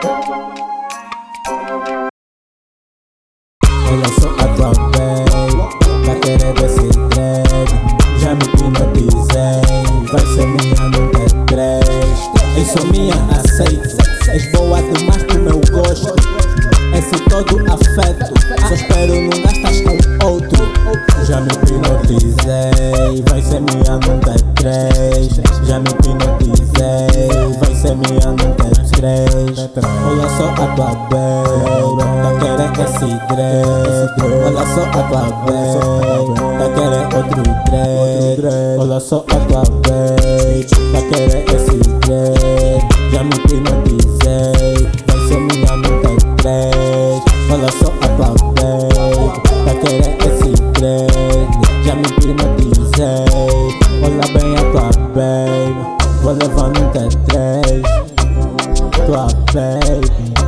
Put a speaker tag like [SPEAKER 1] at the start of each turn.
[SPEAKER 1] Olha só a tua bela, tá querendo esse. Já me hipnotizei, vai ser minha nunca três. Eu sou minha, aceito. És boa demais pro meu gosto. É esse todo afeto, só espero não gastas com outro. Já me hipnotizei, vai ser minha nunca três. Já me hipnotizei, vai ser minha nunca três. três Olha só a tua baby Tá querendo esse dread Olha só a tua baby Tá querendo outro dread Olha só a tua baby Tá querendo esse dread Já me hipnotizei Vai ser minha nota três Olha só a tua baby Tá querendo esse dread Já me hipnotizei Olha bem a tua baby Vou levar nota três up, baby.